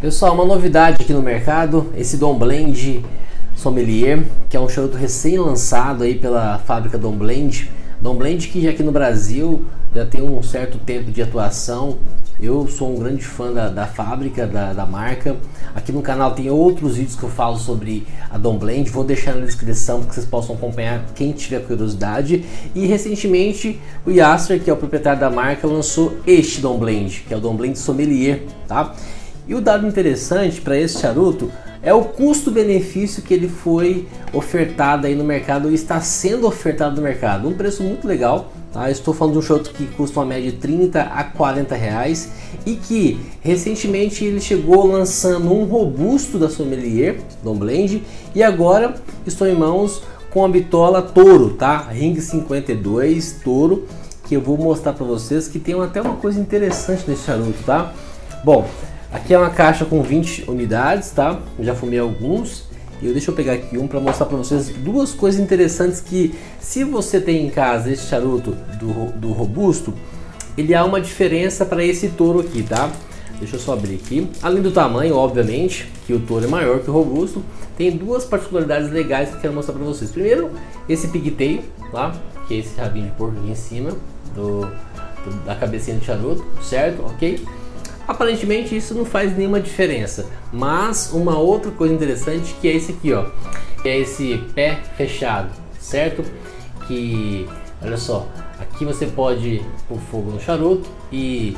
Pessoal, uma novidade aqui no mercado, esse Dom Blend Sommelier, que é um charuto recém-lançado aí pela fábrica Dom Blend. Dom Blend que aqui no Brasil já tem um certo tempo de atuação. Eu sou um grande fã da, da fábrica, da, da, marca. Aqui no canal tem outros vídeos que eu falo sobre a Dom Blend. Vou deixar na descrição para que vocês possam acompanhar quem tiver curiosidade. E recentemente o Yasser, que é o proprietário da marca, lançou este Dom Blend, que é o Dom Blend Sommelier, tá? E o dado interessante para esse charuto é o custo-benefício que ele foi ofertado aí no mercado, ou está sendo ofertado no mercado. Um preço muito legal, tá? Estou falando de um charuto que custa uma média de 30 a 40 reais e que recentemente ele chegou lançando um robusto da Sommelier, Dom Blend, e agora estou em mãos com a bitola Toro, tá? Ring 52 Toro, que eu vou mostrar para vocês que tem até uma coisa interessante nesse charuto, tá? Bom, Aqui é uma caixa com 20 unidades, tá? Eu já fumei alguns. E eu deixa eu pegar aqui um para mostrar para vocês duas coisas interessantes que se você tem em casa esse charuto do, do robusto, ele há uma diferença para esse touro aqui, tá? Deixa eu só abrir aqui. Além do tamanho, obviamente, que o touro é maior que o robusto, tem duas particularidades legais que eu quero mostrar para vocês. Primeiro, esse pigtail, tá? Que é esse rabinho de porco aqui em cima do, do da cabecinha do charuto, certo? Ok? Aparentemente isso não faz nenhuma diferença, mas uma outra coisa interessante que é esse aqui, ó, é esse pé fechado, certo? Que olha só, aqui você pode pôr fogo no charuto e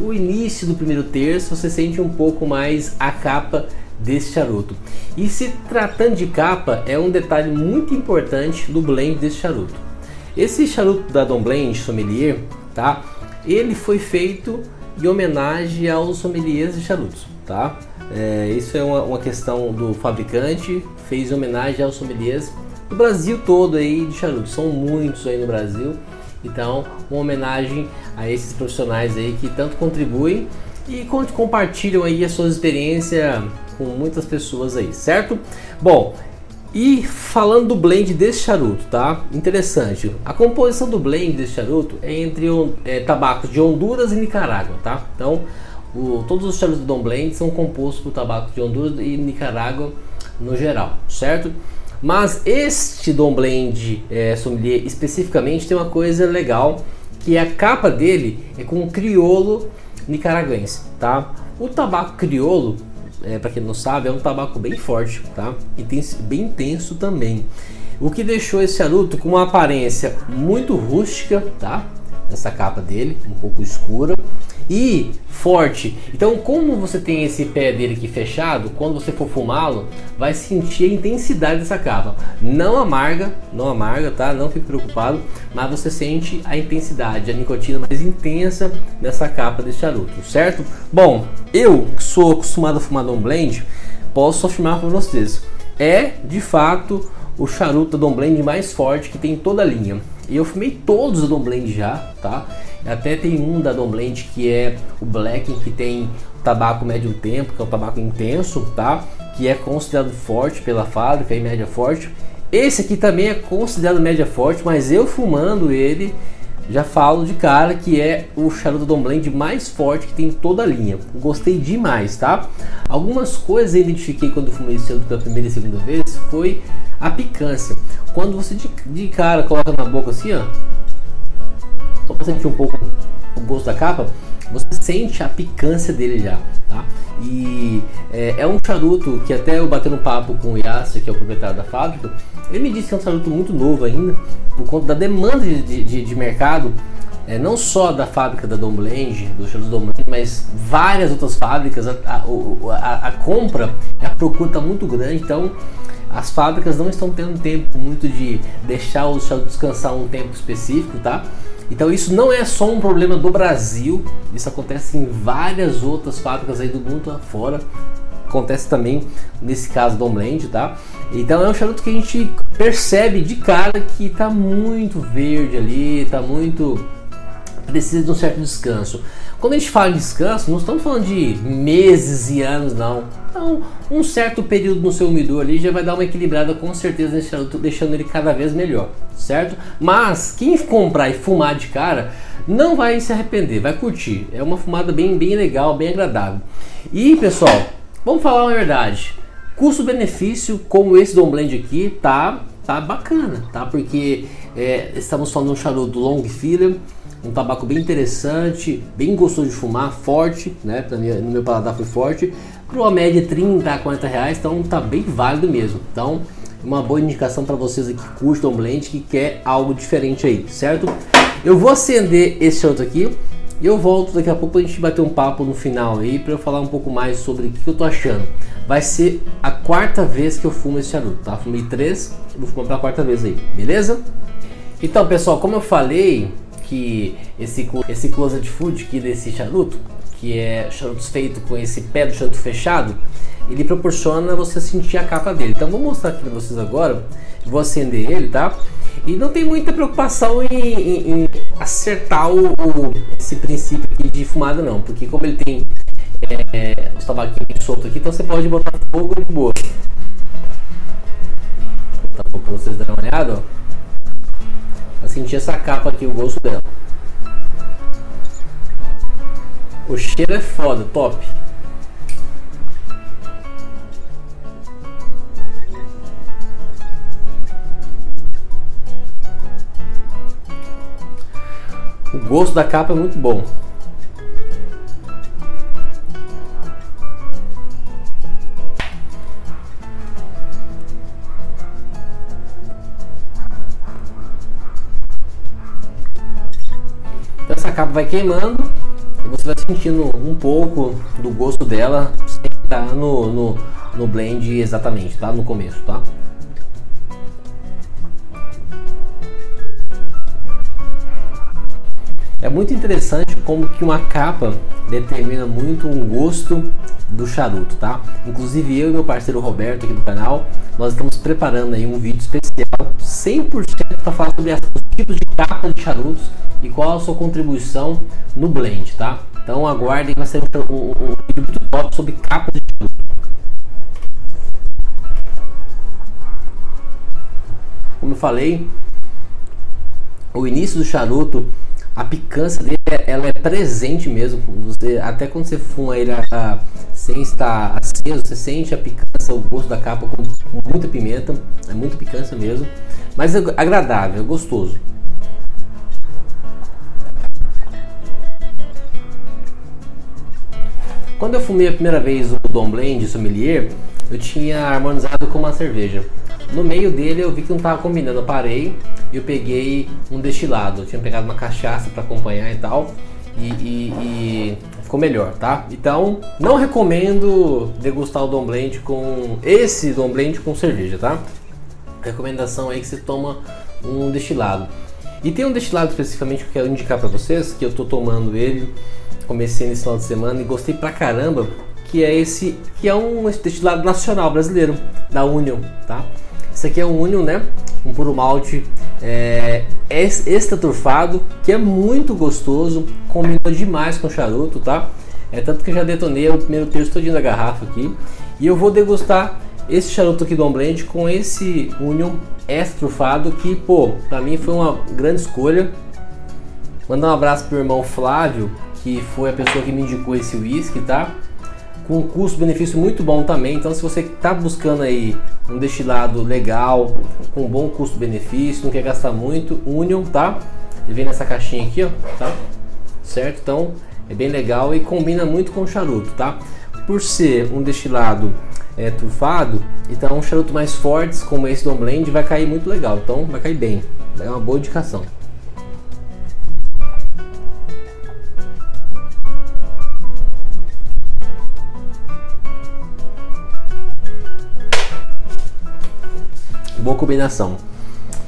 o início do primeiro terço você sente um pouco mais a capa desse charuto. E se tratando de capa, é um detalhe muito importante do blend desse charuto. Esse charuto da Dom Blend Sommelier, tá? Ele foi feito em homenagem aos sommeliers de charutos, tá? É, isso é uma, uma, questão do fabricante, fez homenagem aos sommeliers do Brasil todo aí de charutos, são muitos aí no Brasil, então uma homenagem a esses profissionais aí que tanto contribuem e compartilham aí as suas experiências com muitas pessoas aí, certo? Bom, e falando do blend desse charuto, tá? Interessante. A composição do blend desse charuto é entre é, tabacos de Honduras e Nicarágua, tá? Então, o, todos os charutos do Dom Blend são compostos por tabacos de Honduras e Nicarágua no geral, certo? Mas este Dom Blend é, Sommelier especificamente tem uma coisa legal, que a capa dele é com criolo nicaragüense, tá? O tabaco criolo é, para quem não sabe, é um tabaco bem forte, tá? E tem, bem intenso também. O que deixou esse charuto com uma aparência muito rústica, tá? Essa capa dele, um pouco escura e forte. Então, como você tem esse pé dele aqui fechado, quando você for fumá-lo, vai sentir a intensidade dessa capa. Não amarga, não amarga, tá? Não fique preocupado, mas você sente a intensidade, a nicotina mais intensa dessa capa desse charuto, certo? Bom, eu que sou acostumado a fumar Dom Blend, posso afirmar para vocês, é de fato o charuto Dom Blend mais forte que tem toda a linha. E eu fumei todos os Dom Blend já, tá? Até tem um da Dom Blend que é o Black, que tem tabaco médio tempo, que é um tabaco intenso, tá? Que é considerado forte pela fábrica e média forte. Esse aqui também é considerado média forte, mas eu fumando ele já falo de cara que é o charuto Dom Blend mais forte que tem toda a linha. Gostei demais, tá? Algumas coisas eu identifiquei quando fumei esse charuto pela primeira e segunda vez foi a picância. Quando você de, de cara coloca na boca assim, ó, só para sentir um pouco o gosto da capa, você sente a picância dele já, tá? E é, é um charuto que até eu batendo papo com o Yasser, que é o proprietário da fábrica, ele me disse que é um charuto muito novo ainda, por conta da demanda de, de, de mercado, é, não só da fábrica da Dom Blend, do charuto Dom Blend, mas várias outras fábricas, a, a, a, a compra, a procura está muito grande, então as fábricas não estão tendo tempo muito de deixar o charuto descansar um tempo específico, tá? Então isso não é só um problema do Brasil, isso acontece em várias outras fábricas aí do mundo afora. Acontece também nesse caso do Homeland, tá? Então é um charuto que a gente percebe de cara que tá muito verde ali, tá muito precisa de um certo descanso. Quando a gente fala de descanso, não estamos falando de meses e anos, não. Então, um certo período no seu umidor ali já vai dar uma equilibrada com certeza nesse charuto, deixando ele cada vez melhor, certo? Mas quem comprar e fumar de cara não vai se arrepender, vai curtir. É uma fumada bem, bem legal, bem agradável. E pessoal, vamos falar uma verdade. Custo-benefício como esse Dom Blend aqui tá, tá bacana, tá? Porque é, estamos falando de um charuto long filler, um tabaco bem interessante, bem gostoso de fumar, forte, né? Pra mim, no meu paladar foi forte. Para uma média de 30 a 40 reais, então tá bem válido mesmo. Então, uma boa indicação para vocês aqui que curtem Blend, que quer algo diferente aí, certo? Eu vou acender esse outro aqui e eu volto daqui a pouco para a gente bater um papo no final aí para eu falar um pouco mais sobre o que eu tô achando. Vai ser a quarta vez que eu fumo esse charuto, tá? Fumei três, vou fumar pela quarta vez aí, beleza? Então, pessoal, como eu falei que esse esse closet food aqui desse charuto, que é charutos feito com esse pé do charuto fechado, ele proporciona você sentir a capa dele. Então, vou mostrar aqui para vocês agora. Vou acender ele, tá? E não tem muita preocupação em, em, em acertar o, o, esse princípio de fumada não, porque como ele tem é, os tabaquinhos soltos aqui, então você pode botar fogo de boa. Vou botar fogo pra vocês darem uma olhada, ó. Pra sentir essa capa aqui, o gosto dela. O cheiro é foda, top. O gosto da capa é muito bom. Capa vai queimando e você vai sentindo um pouco do gosto dela sem estar no, no, no blend exatamente, tá? No começo, tá? É muito interessante como que uma capa determina muito um gosto do charuto, tá? Inclusive eu e meu parceiro Roberto aqui do canal, nós estamos preparando aí um vídeo especial 100% para falar sobre os tipos de capa de charutos e qual a sua contribuição no blend, tá? Então aguardem, vai ser um, um, um vídeo muito top sobre capas de charuto. Como eu falei, o início do charuto a picância dele ela é presente mesmo. Você, até quando você fuma ele a, a, sem estar aceso, você sente a picância, o gosto da capa com, com muita pimenta. É muito picância mesmo. Mas é agradável, é gostoso. Quando eu fumei a primeira vez o Dom Blend Sommelier, eu tinha harmonizado com uma cerveja. No meio dele eu vi que não estava combinando, eu parei e eu peguei um destilado. Eu tinha pegado uma cachaça para acompanhar e tal. E, e, e, ficou melhor, tá? Então, não recomendo degustar o Dom Blend com esse Dom Blend com cerveja, tá? Recomendação aí que você toma um destilado. E tem um destilado especificamente que eu quero indicar para vocês, que eu tô tomando ele, comecei nesse final de semana e gostei pra caramba, que é esse, que é um destilado nacional brasileiro, da Union, tá? Esse aqui é um Union, né? Um puro malte é, extra turfado, que é muito gostoso, combina demais com charuto, tá? É tanto que eu já detonei o primeiro terço todinho da garrafa aqui. E eu vou degustar esse charuto aqui do Blend com esse Union extra turfado, que, pô, pra mim foi uma grande escolha. Mandar um abraço pro irmão Flávio, que foi a pessoa que me indicou esse whisky, tá? Com um custo-benefício muito bom também. Então, se você está buscando aí um destilado legal, com um bom custo-benefício, não quer gastar muito, Union, tá? Ele vem nessa caixinha aqui, ó, tá? Certo? Então, é bem legal e combina muito com o charuto, tá? Por ser um destilado é, trufado, então um charuto mais fortes, como esse do Blend, vai cair muito legal. Então, vai cair bem. É uma boa indicação. Boa combinação.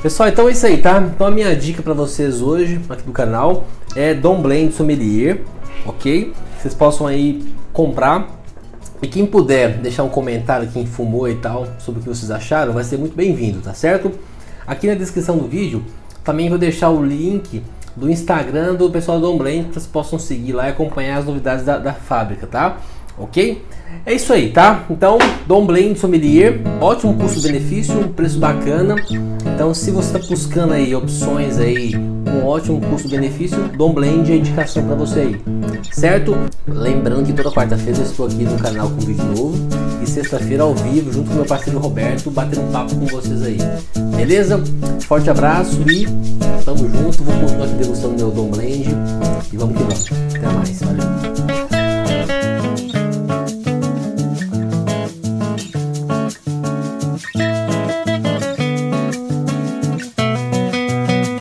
Pessoal, então é isso aí, tá? Então a minha dica para vocês hoje aqui do canal é Dom Blend Sommelier, ok? Vocês possam aí comprar. E quem puder deixar um comentário, quem fumou e tal, sobre o que vocês acharam, vai ser muito bem-vindo, tá certo? Aqui na descrição do vídeo também vou deixar o link do Instagram do pessoal do Dom Blend, que vocês possam seguir lá e acompanhar as novidades da, da fábrica, tá? Ok? É isso aí, tá? Então, Dom Blend Sommelier, ótimo custo-benefício, um preço bacana. Então, se você está buscando aí opções aí com ótimo custo-benefício, Dom Blend é indicação para você aí, certo? Lembrando que toda quarta-feira eu estou aqui no canal com vídeo novo e sexta-feira ao vivo junto com meu parceiro Roberto, batendo papo com vocês aí. Beleza? Forte abraço e tamo junto. Vou continuar degustando meu Dom Blend e vamos que vamos. Até